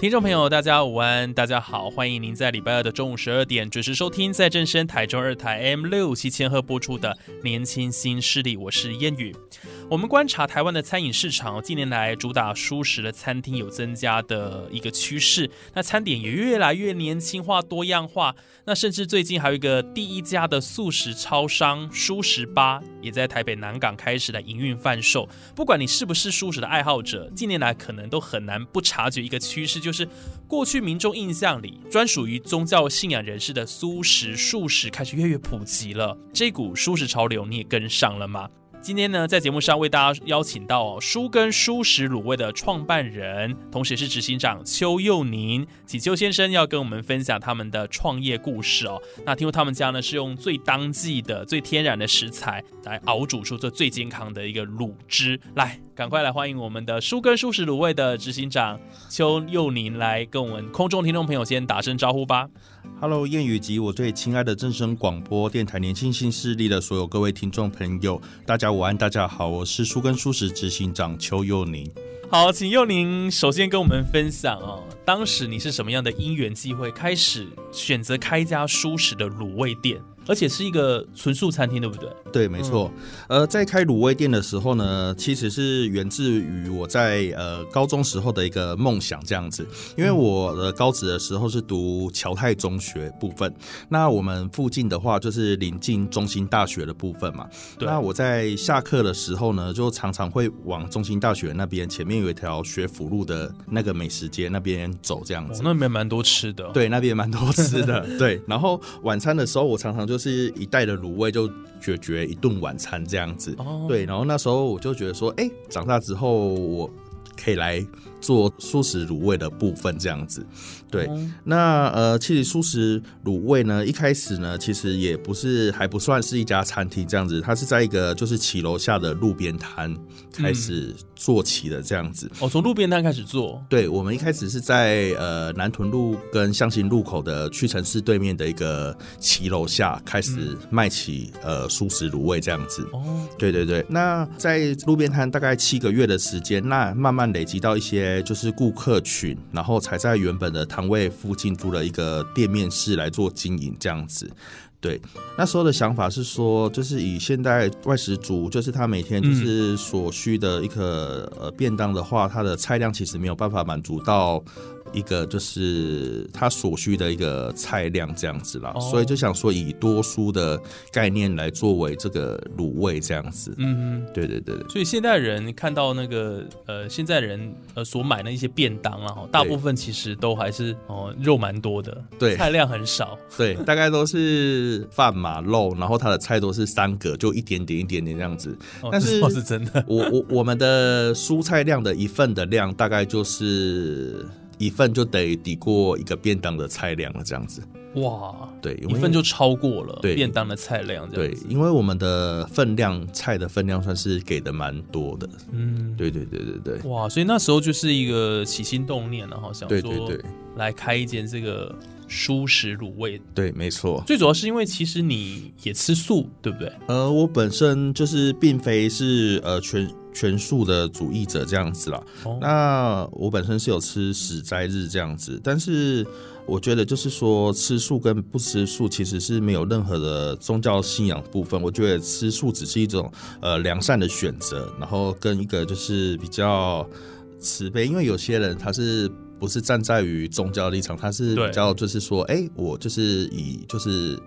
听众朋友，大家午安，大家好，欢迎您在礼拜二的中午十二点准时收听在正声台中二台 M 六七千赫播出的《年轻新势力》，我是燕语。我们观察台湾的餐饮市场，近年来主打舒适的餐厅有增加的一个趋势，那餐点也越来越年轻化、多样化。那甚至最近还有一个第一家的素食超商舒食吧，也在台北南港开始来营运贩售。不管你是不是舒食的爱好者，近年来可能都很难不察觉一个趋势，就是过去民众印象里专属于宗教信仰人士的素食、素食开始越越普及了。这股素食潮流，你也跟上了吗？今天呢，在节目上为大家邀请到舒根舒食卤味的创办人，同时也是执行长邱佑宁请邱先生，要跟我们分享他们的创业故事哦。那听说他们家呢是用最当季的、最天然的食材来熬煮出这最健康的一个卤汁。来，赶快来欢迎我们的舒根舒食卤味的执行长邱佑宁来跟我们空中听众朋友先打声招呼吧。Hello，谚语及我最亲爱的正声广播电台年轻新势力的所有各位听众朋友，大家午安，大家好，我是舒根舒食执行长邱佑宁。好，请佑宁首先跟我们分享哦，当时你是什么样的因缘际会开始选择开一家舒适的卤味店，而且是一个纯素餐厅，对不对？对，没错。呃，在开卤味店的时候呢，其实是源自于我在呃高中时候的一个梦想，这样子。因为我的高职的时候是读侨泰中学部分，那我们附近的话就是临近中心大学的部分嘛。对那我在下课的时候呢，就常常会往中心大学那边，前面有一条学府路的那个美食街那边走，这样子。，哦那边蛮多吃的、哦。，对，那边蛮多吃的。对，然后晚餐的时候，我常常就是一袋的卤味就解决一顿晚餐这样子。哦，对，然后那时候我就觉得说，哎、长大之后我可以来做素食卤味的部分这样子。对，哦那呃，其实素食卤味呢，一开始呢，其实也不是还不算是一家餐厅这样子，它是在一个就是骑楼下的路边摊开始做起的这样子。哦，从路边摊开始做。对，我们一开始是在呃南屯路跟向新路口的屈臣氏对面的一个骑楼下开始卖起、呃素食卤味这样子。哦，对对对，那在路边摊大概七个月的时间，那慢慢累积到一些就是顾客群，然后才在原本的摊位附近租了一个店面室来做经营这样子。对，那时候的想法是说，就是以现代外食族，就是他每天就是所需的一个呃便当的话，他的菜量其实没有办法满足到一个就是他所需的一个菜量这样子啦，哦所以就想说以多蔬的概念来作为这个卤味这样子。嗯对对对对，所以现代人看到那个呃，现在人呃所买的一些便当啊，哈大部分其实都还是哦肉蛮多的，对菜量很少。对，大概都是饭嘛肉，然后它的菜都是三个，就一点点一点点这样子。哦但是是真的。我我我们的蔬菜量的一份的量，大概就是一份就得抵过一个便当的菜量了，这样子。哇，对，一份就超过了对便当的菜量，这样对。，因为我们的分量菜的分量算是给的蛮多的。嗯，对对对对对。哇，所以那时候就是一个起心动念了哈，想对说对对来开一间这个舒食卤味。对，没错。最主要是因为其实你也吃素，对不对？呃，我本身就是并非是呃全全素的主义者这样子啦。哦那我本身是有吃死斋日这样子，但是我觉得就是说吃素跟不吃素其实是没有任何的宗教信仰部分。我觉得吃素只是一种呃良善的选择，然后跟一个就是比较慈悲，因为有些人他是。不是站在于宗教立场，他是比较就是说，哎、我就是以就是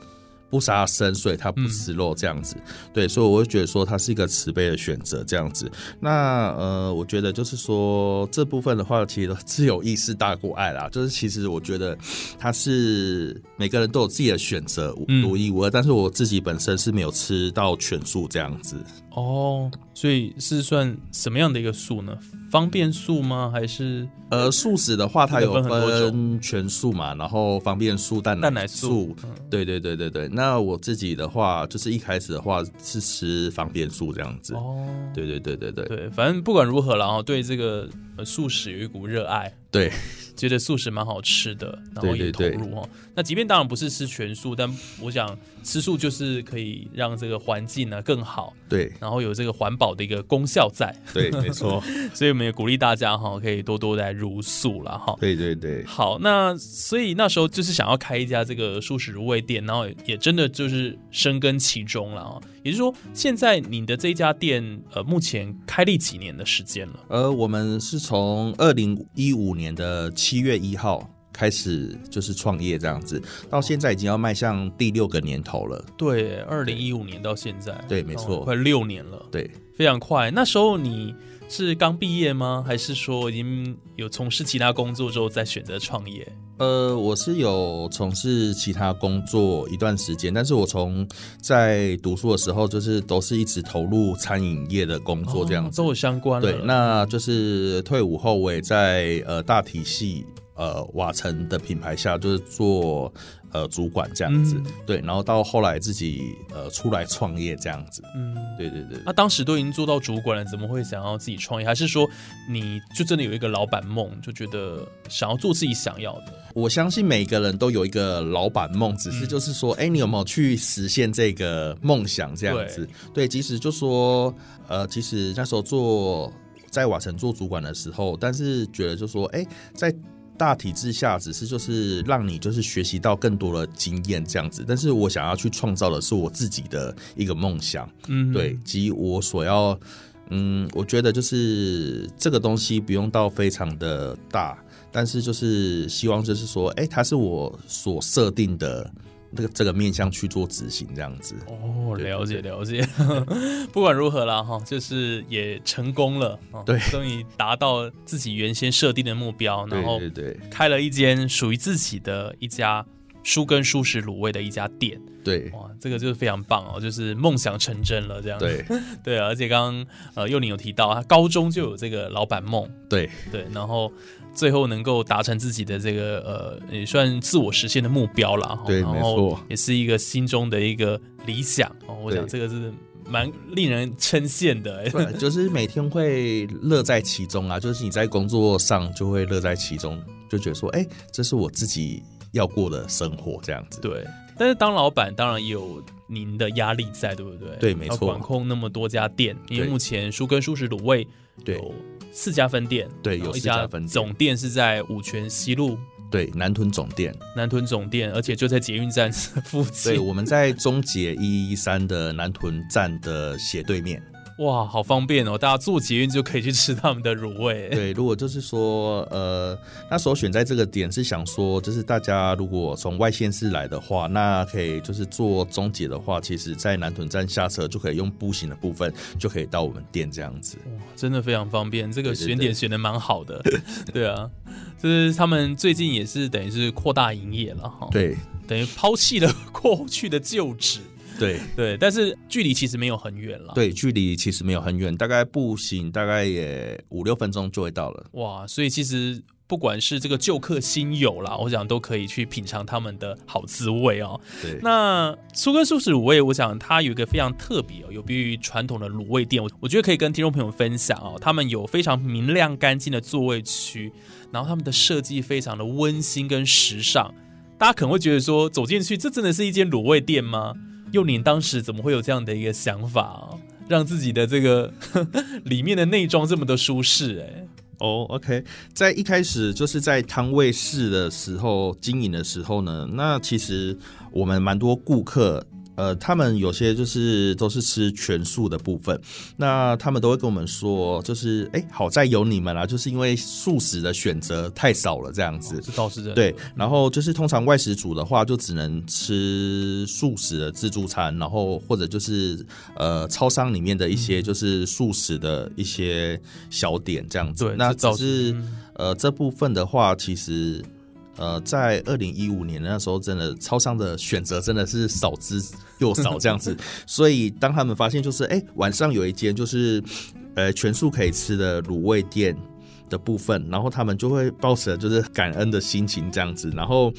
不杀生，所以他不吃肉这样子。对，所以我会觉得说它是一个慈悲的选择这样子。那呃，我觉得就是说这部分的话，其实自有意识大过爱啦。就是其实我觉得它是每个人都有自己的选择，独一无二。但是我自己本身是没有吃到全素这样子。哦，所以是算什么样的一个素呢？方便素吗？还是呃，素食的话，它有分全素嘛，然后方便素、蛋蛋奶素。对对对对对。那我自己的话，就是一开始的话是吃方便素这样子。哦，对对对对对。对，反正不管如何，然后对这个素食有一股热爱。对。觉得素食蛮好吃的，然后也投入哦。那即便当然不是吃全素，但我想吃素就是可以让这个环境呢更好。对，然后有这个环保的一个功效在。对，没错。所以我们也鼓励大家哈，可以多多来入素了哈。对对对。好，那所以那时候就是想要开一家这个素食卤味店，然后也真的就是深耕其中了啊。也就是说，现在你的这家店呃，目前开立几年的时间了？呃，我们是从二零一五年的七月一号开始就是创业这样子，到现在已经要迈向第六个年头了。对，二零一五年到现在，对，没错，快六年了。对，非常快。那时候你。是刚毕业吗？还是说已经有从事其他工作之后再选择创业？呃，我是有从事其他工作一段时间，但是我从在读书的时候，就是都是一直投入餐饮业的工作这样子，都有相关。对，那就是退伍后我也在呃大体系呃瓦城的品牌下，就是做。呃，主管这样子，对，然后到后来自己呃出来创业这样子，嗯，对对对。那当时都已经做到主管了，怎么会想要自己创业？还是说你就真的有一个老板梦，就觉得想要做自己想要的？我相信每个人都有一个老板梦，只是就是说，哎，你有没有去实现这个梦想？这样子，对，即使就说，呃，其实那时候做在瓦城做主管的时候，但是觉得就说，哎，在。大体之下，只是就是让你就是学习到更多的经验这样子，但是我想要去创造的是我自己的一个梦想，嗯，对，及我所要，嗯，我觉得就是这个东西不用到非常的大，但是就是希望就是说，哎，它是我所设定的。这个这个面向去做执行这样子。哦，了解了解。不管如何啦，哈，就是也成功了，对，终于达到自己原先设定的目标，然后对对，开了一间属于自己的一家书根舒食卤味的一家店，对，哇，这个就是非常棒哦，就是梦想成真了这样，对。对啊，而且刚刚呃幼宁有提到，他高中就有这个老板梦，对。对，然后。最后能够达成自己的这个呃，也算自我实现的目标了。对，然后，也是一个心中的一个理想哦。我想这个是蛮令人称羡的。对，就是每天会乐在其中啊，就是你在工作上就会乐在其中，就觉得说，哎，这是我自己要过的生活这样子。对，但是当老板当然也有您的压力在，对不对？对，没错，管控那么多家店，因为目前舒根舒食卤味有。四家分店，对，有一家分店，总店是在五泉西路，对，南屯总店，南屯总店，而且就在捷运站附近。对，我们在中捷一一三的南屯站的斜对面。哇，好方便哦！大家坐捷运就可以去吃他们的卤味。对，如果就是说，呃，那时候选在这个点是想说，就是大家如果从外县市来的话，那可以就是坐中捷的话，其实在南屯站下车就可以用步行的部分就可以到我们店这样子。哇，真的非常方便，这个选点选的蛮好的。对啊，就是他们最近也是等于是扩大营业了哈。对，等于抛弃了过去的旧址。对 对，但是距离其实没有很远了。对，距离其实没有很远，大概步行大概也五六分钟就会到了。哇，所以其实不管是这个旧客新友啦，我想都可以去品尝他们的好滋味哦。对，那苏根素食卤味，我想它有一个非常特别哦，有别于传统的卤味店，我我觉得可以跟听众朋友分享哦。他们有非常明亮干净的座位区，然后他们的设计非常的温馨跟时尚，大家可能会觉得说走进去，这真的是一间卤味店吗？幼宁当时怎么会有这样的一个想法哦？让自己的这个 里面的内装这么的舒适？哎，哦，OK，在一开始就是在摊位室的时候经营的时候呢，那其实我们蛮多顾客呃，他们有些就是都是吃全素的部分，那他们都会跟我们说，就是哎，好在有你们啦，就是因为素食的选择太少了，这样子。这倒是真的。对，然后就是通常外食组的话，就只能吃素食的自助餐，然后或者就是呃，超商里面的一些就是素食的一些小点这样子。对，那只是呃这部分的话，其实呃在二零一五年那时候，真的超商的选择真的是少之又少这样子，所以当他们发现就是哎晚上有一间就是呃全素可以吃的卤味店。的部分，然后他们就会抱着就是感恩的心情这样子，然后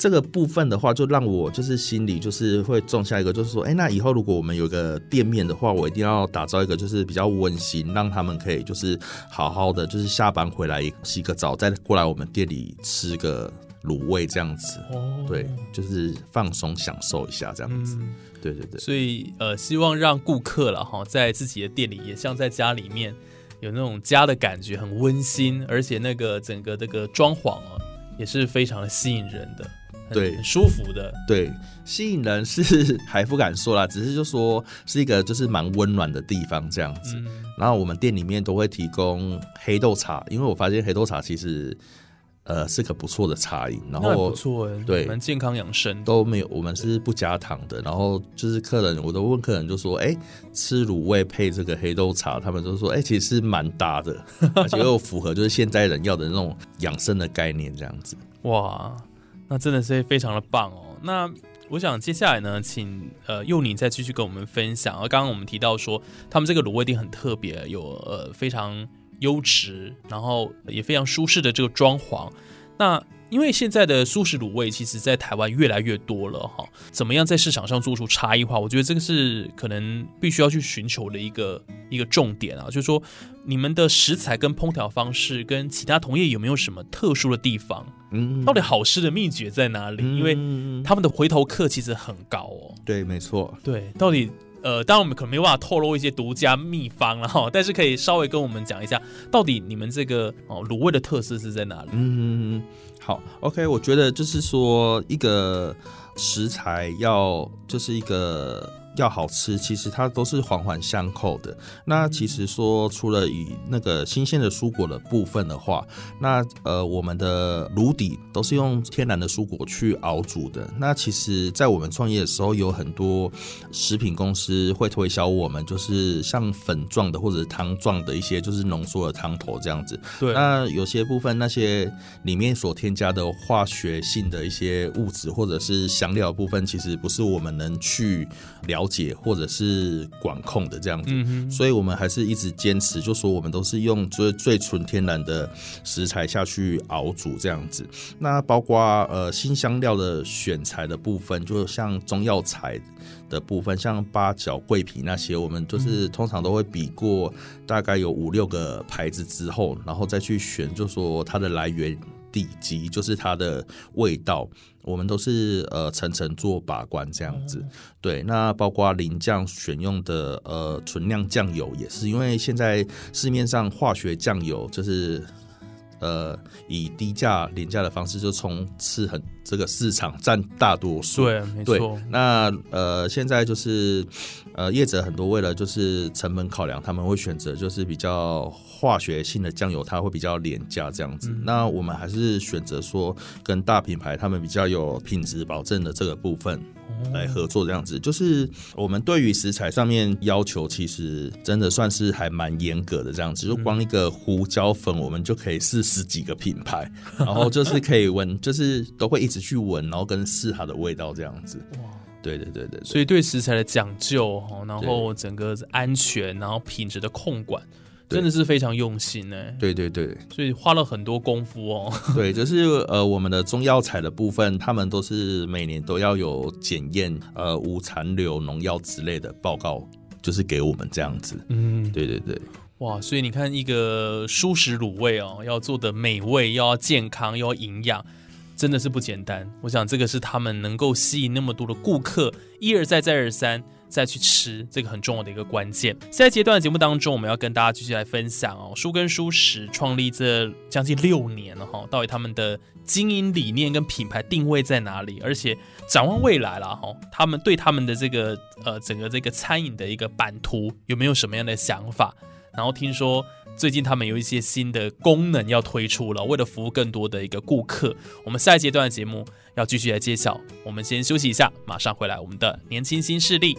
这个部分的话，就让我就是心里就是会种下一个，就是说，哎，那以后如果我们有个店面的话，我一定要打造一个就是比较温馨，让他们可以就是好好的，就是下班回来洗个澡，再过来我们店里吃个卤味这样子，哦，对，就是放松享受一下这样子，嗯，对对对。所以呃，希望让顾客了哈，在自己的店里也像在家里面有那种家的感觉，很温馨，而且那个整个这个装潢啊，也是非常的吸引人的，很对很舒服的。对，吸引人是 还不敢说啦，只是就说是一个就是蛮温暖的地方这样子。嗯，然后我们店里面都会提供黑豆茶，因为我发现黑豆茶其实呃是个不错的茶饮，然后不错哎，对蛮健康养生。都没有，我们是不加糖的。然后就是客人，我都问客人就说，哎，吃卤味配这个黑豆茶，他们都说，哎，其实是蛮搭的，而且又符合就是现在人要的那种养生的概念这样子。哇，那真的是非常的棒哦。那我想接下来呢，请呃佑宁再继续跟我们分享。而刚刚我们提到说，他们这个卤味店很特别，有呃非常优质，然后也非常舒适的这个装潢。那因为现在的素食卤味，其实在台湾越来越多了哈，怎么样在市场上做出差异化？我觉得这个是可能必须要去寻求的一个一个重点啊，就是说你们的食材跟烹调方式跟其他同业有没有什么特殊的地方？嗯，到底好吃的秘诀在哪里？因为嗯他们的回头客其实很高哦。对，没错。对，到底呃，当然我们可能没办法透露一些独家秘方了哈，但是可以稍微跟我们讲一下，到底你们这个哦卤味的特色是在哪里？嗯，好，OK，我觉得就是说，一个食材要就是一个要好吃，其实它都是环环相扣的。那其实说，除了以那个新鲜的蔬果的部分的话，那呃，我们的炉底都是用天然的蔬果去熬煮的。那其实，在我们创业的时候，有很多食品公司会推销我们，就是像粉状的或者汤状的一些，就是浓缩的汤头这样子。对那有些部分那些里面所添加的化学性的一些物质或者是香料的部分，其实不是我们能去了解或者是管控的这样子。嗯，所以我们还是一直坚持，就说我们都是用最最纯天然的食材下去熬煮这样子。那包括呃新香料的选材的部分，就像中药材的部分，像八角、桂皮那些，我们就是通常都会比过大概有五六个牌子之后，然后再去选，就说它的来源地及就是它的味道，我们都是呃层层做把关这样子。对，那包括淋酱选用的呃纯酿酱油也是，因为现在市面上化学酱油就是。呃，以低价、廉价的方式就冲刺很这个市场占大多数。对，没错，，那呃，现在就是呃，业者很多为了就是成本考量，他们会选择就是比较化学性的酱油，它会比较廉价这样子。嗯那我们还是选择说跟大品牌他们比较有品质保证的这个部分哦来合作，这样子。就是我们对于食材上面要求，其实真的算是还蛮严格的这样子。就光一个胡椒粉，我们就可以试十几个品牌，然后就是可以闻，就是都会一直去闻，然后跟试它的味道这样子。哇对对对对，所以对食材的讲究哈，然后整个安全，然后品质的控管，真的是非常用心呢。对对对所以花了很多功夫哦。对，就是呃，我们的中药材的部分，他们都是每年都要有检验，呃，无残留农药之类的报告，就是给我们这样子。嗯，对对对，哇，所以你看一个舒适卤味哦，要做的美味，又要健康，又要营养，真的是不简单。我想这个是他们能够吸引那么多的顾客，一而再再而三再去吃，这个很重要的一个关键。下一阶段的节目当中，我们要跟大家继续来分享哦，书跟书食创立这将近六年了哈，到底他们的经营理念跟品牌定位在哪里？而且展望未来了哈，他们对他们的这个呃整个这个餐饮的一个版图有没有什么样的想法？然后听说最近他们有一些新的功能要推出了，为了服务更多的一个顾客，我们下一阶段的节目要继续来揭晓。我们先休息一下，马上回来。我们的年轻新势力。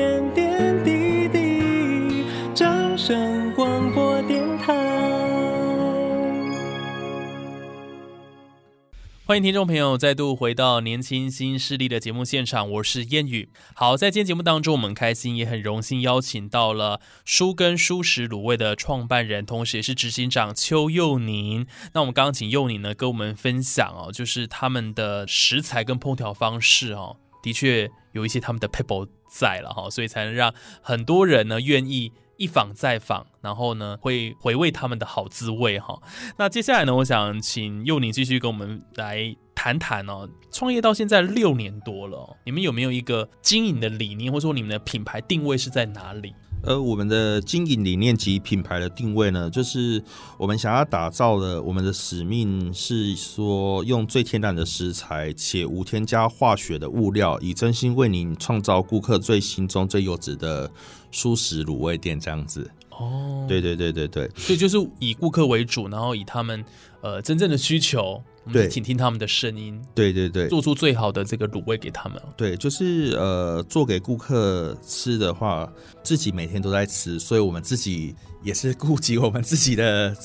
欢迎听众朋友再度回到《年轻新势力》的节目现场，我是燕语。好，在今天节目当中，我们开心也很荣幸邀请到了书根书食卤味的创办人，同时也是执行长邱佑宁。那我们刚刚请佑宁呢跟我们分享哦，就是他们的食材跟烹调方式哦，的确有一些他们的 people 在了哈，所以才能让很多人呢愿意。一访再访，然后呢，会回味他们的好滋味哈。那接下来呢，我想请佑宁继续跟我们来谈谈哦。创业到现在六年多了，你们有没有一个经营的理念，或者说你们的品牌定位是在哪里？呃，我们的经营理念及品牌的定位呢，就是我们想要打造的，我们的使命是说，用最天然的食材且无添加化学的物料，以真心为您创造顾客最心中最优质的素食卤味店这样子。哦，对对对对对，所以就是以顾客为主，然后以他们呃真正的需求。对，请听他们的声音。对对对，做出最好的这个卤味给他们。对，就是呃，做给顾客吃的话，自己每天都在吃，所以我们自己也是顾及我们自己的。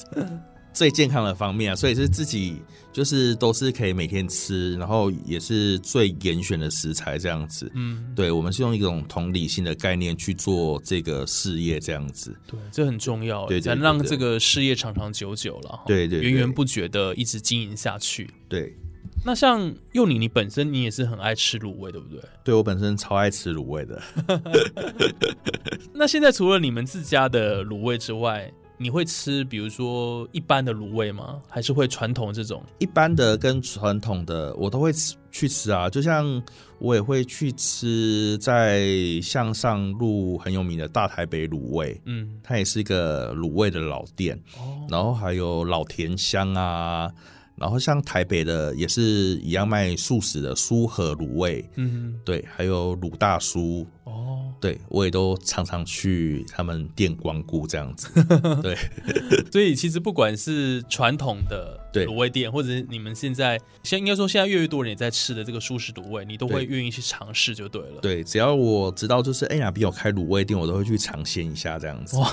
最健康的方面啊，所以是自己就是都是可以每天吃，然后也是最严选的食材这样子。嗯，对，我们是用一种同理心的概念去做这个事业这样子。对，这很重要，才能让这个事业长长久久了。对对，源源不绝的一直经营下去。对，那像佑你，你本身你也是很爱吃卤味，对不对？对我本身超爱吃卤味的。那现在除了你们自家的卤味之外，你会吃，比如说一般的卤味吗？还是会传统这种？一般的跟传统的我都会吃去吃啊，就像我也会去吃在向上路很有名的大台北卤味，嗯，它也是一个卤味的老店，哦，然后还有老田香啊，然后像台北的也是一样卖素食的苏和卤味，嗯，对，还有卤大叔。哦，对，我也都常常去他们店光顾这样子。对，所以其实不管是传统的卤味店，或者你们现在现应该说现在越来越多人也在吃的这个素食卤味，你都会愿意去尝试就对了。对，只要我知道就是哎呀，比有开卤味店，我都会去尝鲜一下这样子。哇，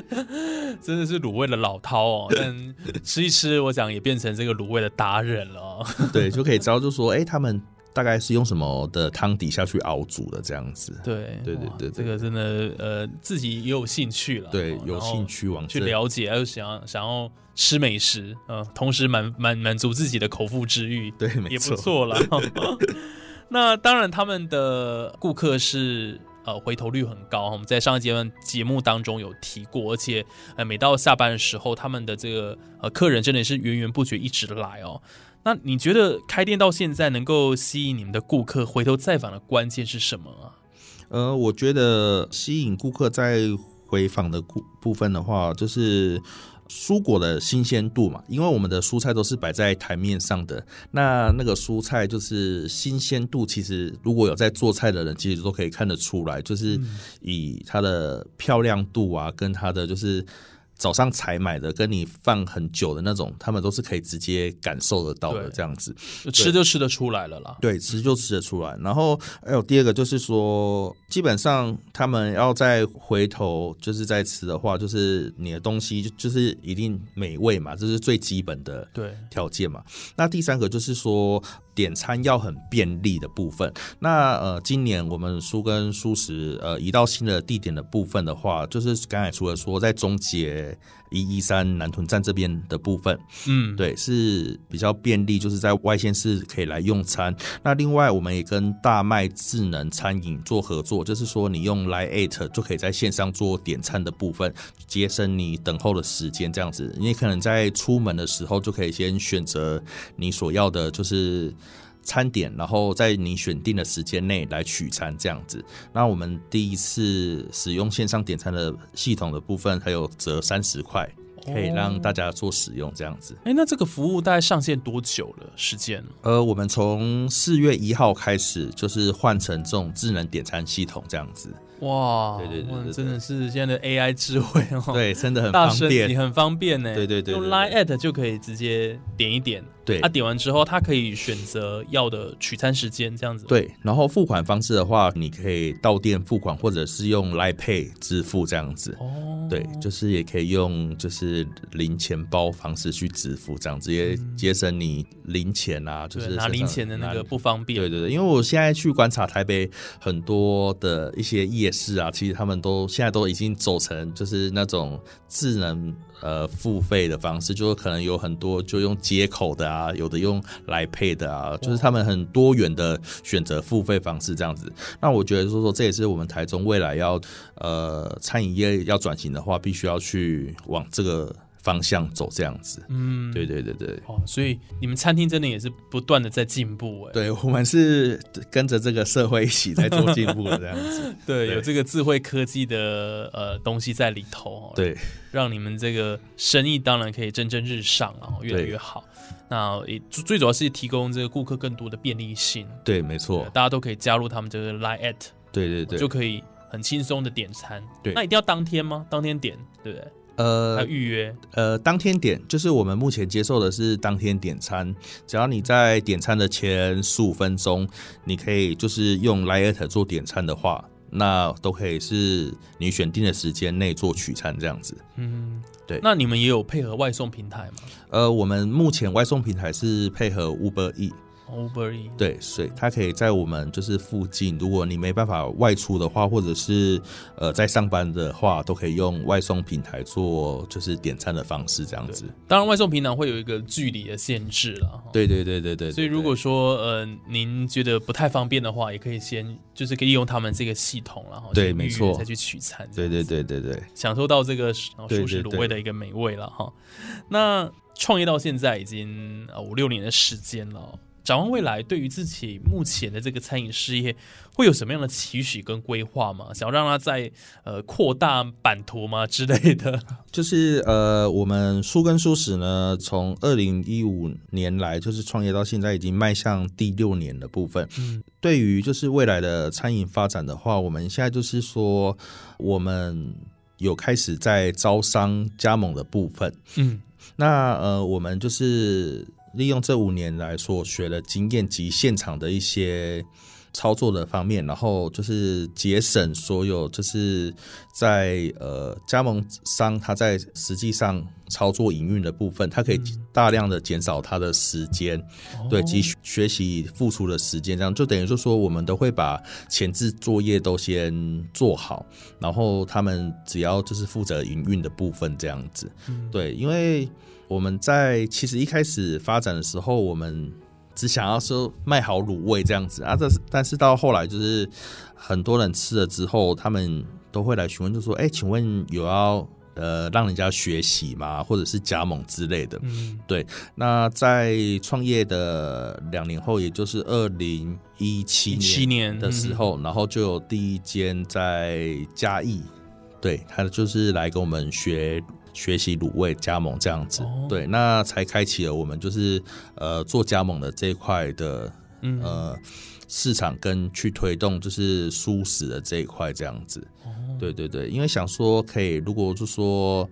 真的是卤味的老饕哦！但吃一吃，我想也变成这个卤味的达人了。对，就可以知道就说哎他们。大概是用什么的汤底下去熬煮的这样子？对对对对，这个真的呃，自己也有兴趣了。对，有兴趣往去了解，还有想要想要吃美食，嗯，同时满满满足自己的口腹之欲，对，也不错了。那当然，他们的顾客是呃回头率很高。我们在上一阶段节目当中有提过，而且呃每到下班的时候，他们的这个呃客人真的是源源不绝一直来哦。那你觉得开店到现在能够吸引你们的顾客回头再访的关键是什么啊？呃，我觉得吸引顾客再回访的部部分的话，就是蔬果的新鲜度嘛。因为我们的蔬菜都是摆在台面上的，那那个蔬菜就是新鲜度，其实如果有在做菜的人，其实都可以看得出来，就是以它的漂亮度啊，跟它的就是。早上才买的，跟你放很久的那种，他们都是可以直接感受得到的这样子。就吃就吃得出来了啦。对，吃就吃得出来。然后还有第二个就是说，基本上他们要再回头就是再吃的话，就是你的东西就就是一定美味嘛，这是最基本的对，条件嘛。那第三个就是说点餐要很便利的部分。那呃，今年我们书跟素食呃移到新的地点的部分的话，就是刚才除了说在中捷一一三南屯站这边的部分，嗯，对，是比较便利，就是在外县市可以来用餐。那另外，我们也跟大麦智能餐饮做合作，就是说你用来 eight 就可以在线上做点餐的部分，节省你等候的时间。这样子，你可能在出门的时候就可以先选择你所要的，就是。餐点，然后在你选定的时间内来取餐，这样子。那我们第一次使用线上点餐的系统的部分，还有折三十块，可以让大家做使用，这样子。哎，那这个服务大概上线多久了？时间？呃，我们从四月一号开始，就是换成这种智能点餐系统这样子。哇，对对对真的是现在的 AI 智慧哦，，对，真的很方便。你很方便呢。对对对对用对 Line at 就可以直接点一点，对他点完之后，他可以选择要的取餐时间，这样子。，对，然后付款方式的话，你可以到店付款，或者是用 Line Pay 支付这样子。哦，对，就是也可以用就是零钱包方式去支付，这样直接节省你零钱啊，就是，拿零钱的那个不方便。对对对，因为我现在去观察台北很多的一些夜市啊，其实他们都现在都已经走成就是那种智能呃付费的方式，就是可能有很多就用接口的啊，有的用来配的啊，就是他们很多元的选择付费方式这样子。那我觉得说说这也是我们台中未来要呃餐饮业要转型的话，必须要去往这个方向走这样子。嗯，对对对对。哦，所以你们餐厅真的也是不断的在进步，哎，对，我们是跟着这个社会一起在做进步的这样子。对，对有这个智慧科技的呃东西在里头，哦，对，让你们这个生意当然可以蒸蒸日上啊，越来越好。那最主要是提供这个顾客更多的便利性，对，没错，大家都可以加入他们这个 Line at，对对对，就可以很轻松的点餐。对那一定要当天吗？当天点，对不对？还呃预约，呃，当天点就是我们目前接受的是当天点餐，只要你在点餐的前十五分钟，你可以就是用 Lite 做点餐的话，那都可以是你选定的时间内做取餐这样子。嗯，对。那你们也有配合外送平台吗？呃，我们目前外送平台是配合 Uber E，？Uber E，对，所以它可以在我们就是附近，如果你没办法外出的话，或者是呃在上班的话，都可以用外送平台做就是点餐的方式这样子。当然外送平台会有一个距离的限制了。对对对对对，所以如果说呃您觉得不太方便的话，也可以先就是可以用他们这个系统，然后对没错再去取餐，对对对对对，享受到这个呃对素食卤味的一个美味了哈。那创业到现在已经呃五六年的时间了哦，展望未来，对于自己目前的这个餐饮事业，会有什么样的期许跟规划吗？想要让它在呃扩大版图吗之类的？就是呃，我们书跟书史呢，从二零一五年来就是创业到现在，已经迈向第六年的部分。嗯，对于就是未来的餐饮发展的话，我们现在就是说，我们有开始在招商加盟的部分。嗯那呃，我们就是利用这五年来所学的经验及现场的一些操作的方面，然后就是节省所有就是在呃加盟商他在实际上操作营运的部分，他可以大量的减少他的时间，对及学学习付出的时间，这样就等于就说我们都会把前置作业都先做好，然后他们只要就是负责营运的部分这样子。对，因为我们在其实一开始发展的时候，我们只想要说卖好卤味这样子啊，但是但是到后来就是很多人吃了之后，他们都会来询问，就说：“哎、请问有要呃让人家学习吗？或者是加盟之类的？”嗯对那在创业的两年后，也就是二零一七七年的时候，然后就有第一间在嘉义，对他就是来跟我们学学习卤味加盟这样子，哦。对，那才开启了我们就是呃做加盟的这一块的嗯。呃市场跟去推动就是素食的这一块这样子。哦。对对对，因为想说可以，如果就说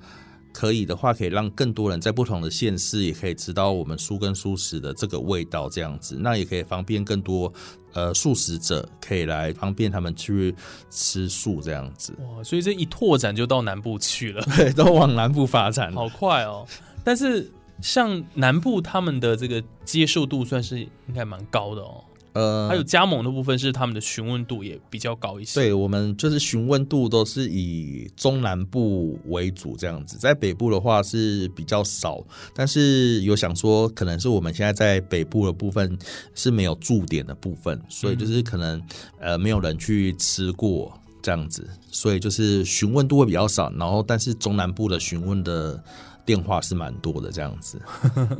可以的话，可以让更多人在不同的县市也可以知道我们蔬跟蔬食的这个味道，这样子，那也可以方便更多呃素食者可以来方便他们去吃素这样子，哇，所以这一拓展就到南部去了，对，都往南部发展。好快哦！但是像南部他们的这个接受度算是应该蛮高的哦。呃，还有加盟的部分是他们的询问度也比较高一些。对我们就是询问度都是以中南部为主这样子，在北部的话是比较少，但是有想说可能是我们现在在北部的部分是没有驻点的部分，所以就是可能呃没有人去吃过这样子，所以就是询问度会比较少，然后但是中南部的询问的。电话是蛮多的，这样子。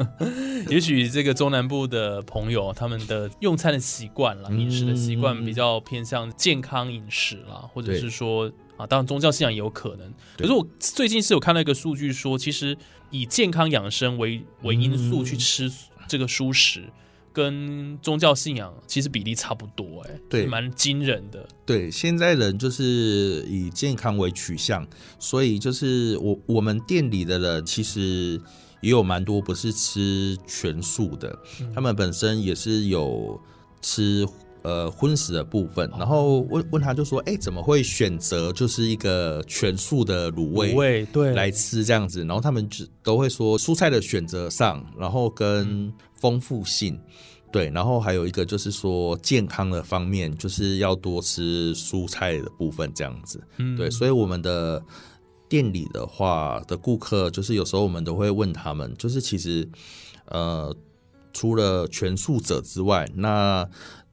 也许这个中南部的朋友，他们的用餐的习惯啦，饮食的习惯比较偏向健康饮食啦，或者是说啊，当然宗教信仰也有可能。可是我最近是有看到一个数据说，其实以健康养生为为因素去吃这个蔬食。跟宗教信仰其实比例差不多，哎，对，蛮惊人的。对，现在人就是以健康为取向，所以就是我我们店里的人其实也有蛮多不是吃全素的，他们本身也是有吃呃荤食的部分。然后问问他就说，哎，怎么会选择就是一个全素的卤味卤味对来吃这样子？然后他们只都会说蔬菜的选择上，然后跟丰富性。对，然后还有一个就是说健康的方面，就是要多吃蔬菜的部分，这样子。嗯，对，所以我们的店里的话的顾客，就是有时候我们都会问他们，就是其实呃，除了全素者之外，那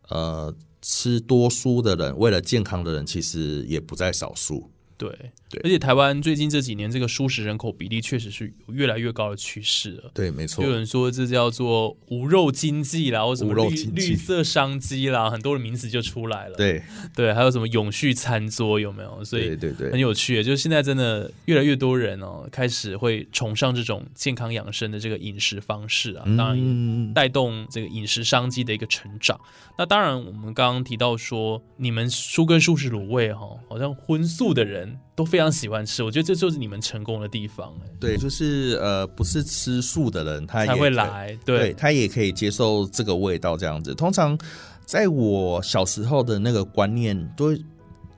呃吃多蔬的人，为了健康的人，其实也不在少数。对，对，而且台湾最近这几年这个素食人口比例确实是有越来越高的趋势了。对，没错。有人说这叫做无肉经济啦，或什么绿绿色商机啦，很多的名词就出来了。对，对，还有什么永续餐桌有没有？所以，对对对，很有趣。就是现在真的越来越多人哦，开始会崇尚这种健康养生的这个饮食方式啊，当然带动这个饮食商机的一个成长。那当然，我们刚刚提到说，你们蔬跟素食卤味哈，好像荤素的人都非常喜欢吃，我觉得这就是你们成功的地方。对，就是呃，不是吃素的人，他才会来，对他也可以接受这个味道这样子。通常在我小时候的那个观念，都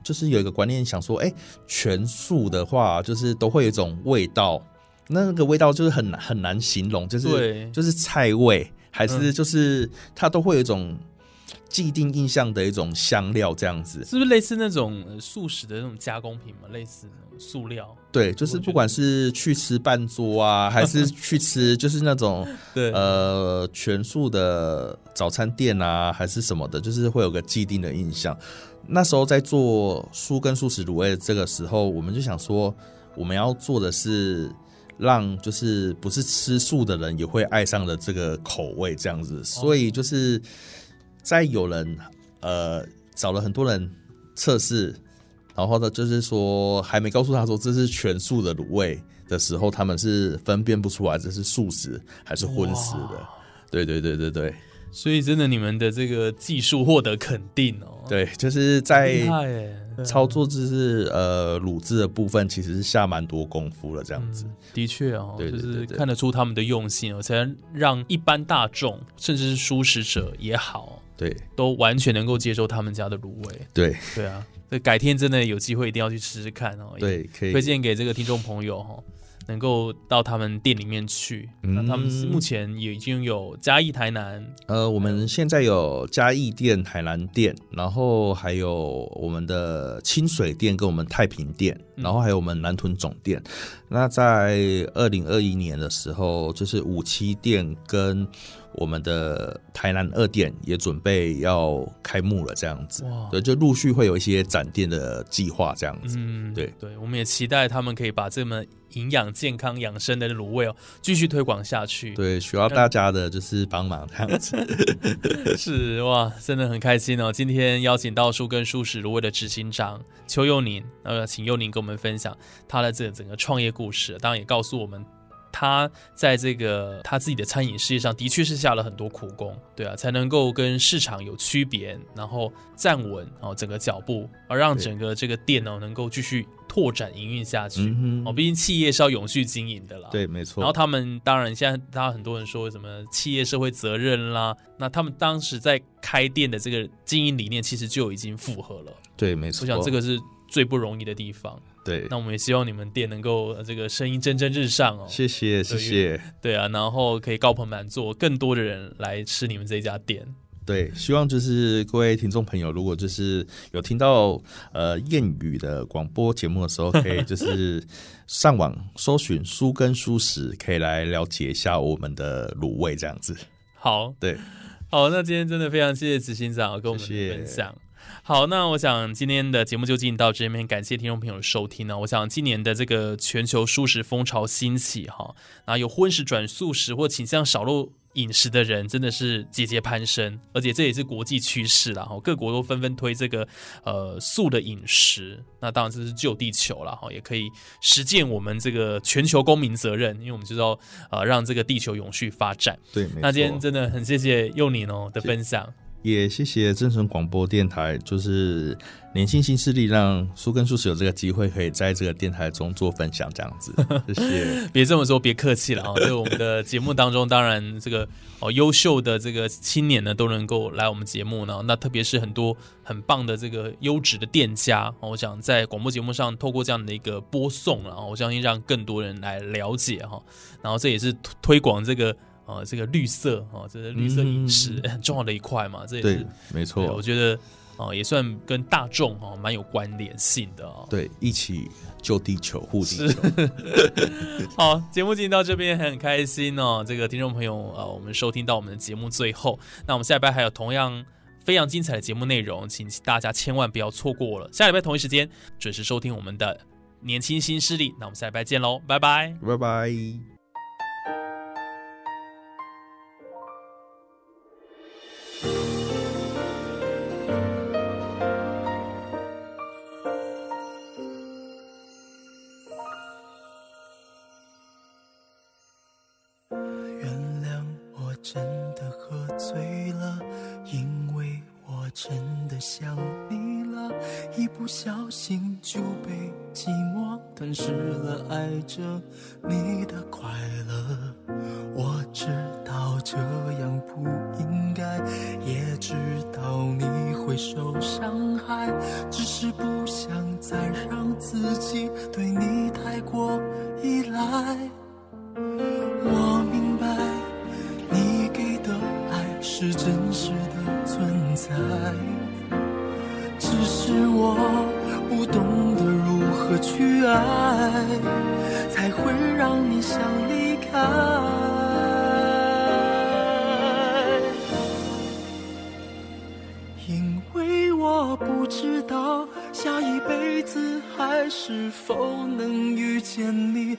就是有一个观念，想说，哎，全素的话，就是都会有一种味道，那个味道就是很难很难形容，就是就是菜味，还是就是它都会有一种。既定印象的一种香料，这样子是不是类似那种素食的那种加工品嘛？类似塑料？对，就是不管是去吃半桌啊，还是去吃就是那种对呃全素的早餐店啊，还是什么的，就是会有个既定的印象。那时候在做素跟素食卤味这个时候，我们就想说，我们要做的是让就是不是吃素的人也会爱上的这个口味，这样子。所以就是。在有人呃找了很多人测试，然后呢，就是说还没告诉他说这是全素的卤味的时候，他们是分辨不出来这是素食还是荤食的。对对对对对，所以真的你们的这个技术获得肯定哦。对，就是在操作就是呃卤制的部分，其实是下蛮多功夫了。这样子，的确哦，就是看得出他们的用心哦，才能让一般大众甚至是素食者也好。对，都完全能够接受他们家的卤味。对，对啊，所以改天真的有机会一定要去吃吃看哦。对，可以推荐给这个听众朋友哈。能够到他们店里面去，那他们目前也已经有嘉义、台南。呃，我们现在有嘉义店、台南店，然后还有我们的清水店跟我们太平店，然后还有我们南屯总店。那在二零二一年的时候，就是五七店跟我们的台南二店也准备要开幕了，这样子。对，就陆续会有一些展店的计划，这样子。嗯，对对，我们也期待他们可以把这么。营养健康养生的卤味哦，继续推广下去。对，需要大家的就是帮忙这样子。是哇，真的很开心哦！今天邀请到树根素食卤味的执行长邱佑宁，呃，请佑宁跟我们分享他的这整个创业故事。当然也告诉我们，他在这个他自己的餐饮事业上的确是下了很多苦功，对啊，才能够跟市场有区别，然后站稳哦整个脚步，而让整个这个店哦能够继续。拓展营运下去。嗯哦，毕竟企业是要永续经营的啦。。对，没错。然后他们当然现在，大家很多人说什么企业社会责任啦，那他们当时在开店的这个经营理念，其实就已经符合了。对，没错。我想这个是最不容易的地方。对那，我们也希望你们店能够呃这个生意蒸蒸日上哦。谢谢谢谢。对啊，然后可以高朋满座，更多的人来吃你们这家店。对，希望就是各位听众朋友，如果就是有听到呃谚语的广播节目的时候，可以就是上网搜寻书跟舒食，可以来了解一下我们的卤味这样子。好，对，好，那今天真的非常谢谢执行长跟我们的谢谢分享。好，那我想今天的节目就进行到这边，感谢听众朋友的收听呢。我想今年的这个全球素食风潮兴起哈，那有荤食转素食或倾向少肉饮食的人真的是节节攀升，而且这也是国际趋势啦哈，各国都纷纷推这个呃素的饮食。那当然这是救地球了哈，也可以实践我们这个全球公民责任，因为我们知道呃让这个地球永续发展。对，那今天真的很谢谢佑宁哦的分享。也谢谢正声广播电台，就是年轻新势力，让苏根苏食有这个机会，可以在这个电台中做分享，这样子。谢谢。别这么说，别客气了啊！在我们的节目当中，当然这个哦优秀的这个青年呢都能够来我们节目呢。那特别是很多很棒的这个优质的店家，哦我想在广播节目上透过这样的一个播送然后，我相信让更多人来了解哈。然后这也是推推广这个呃这个绿色啊，这是绿色饮食很重要的一块嘛。这也对是，没错我错。觉得啊也算跟大众啊蛮有关联性的啊。对，一起救地球，护地球。好，节目进行到这边很开心哦。这个听众朋友，啊，我们收听到我们的节目最后，那我们下礼拜还有同样非常精彩的节目内容，请大家千万不要错过了。下礼拜同一时间准时收听我们的年轻新势力。那我们下礼拜见喽，拜拜。拜拜。是真实的存在，只是我不懂得如何去爱，才会让你想离开。因为我不知道下一辈子还是否能遇见你，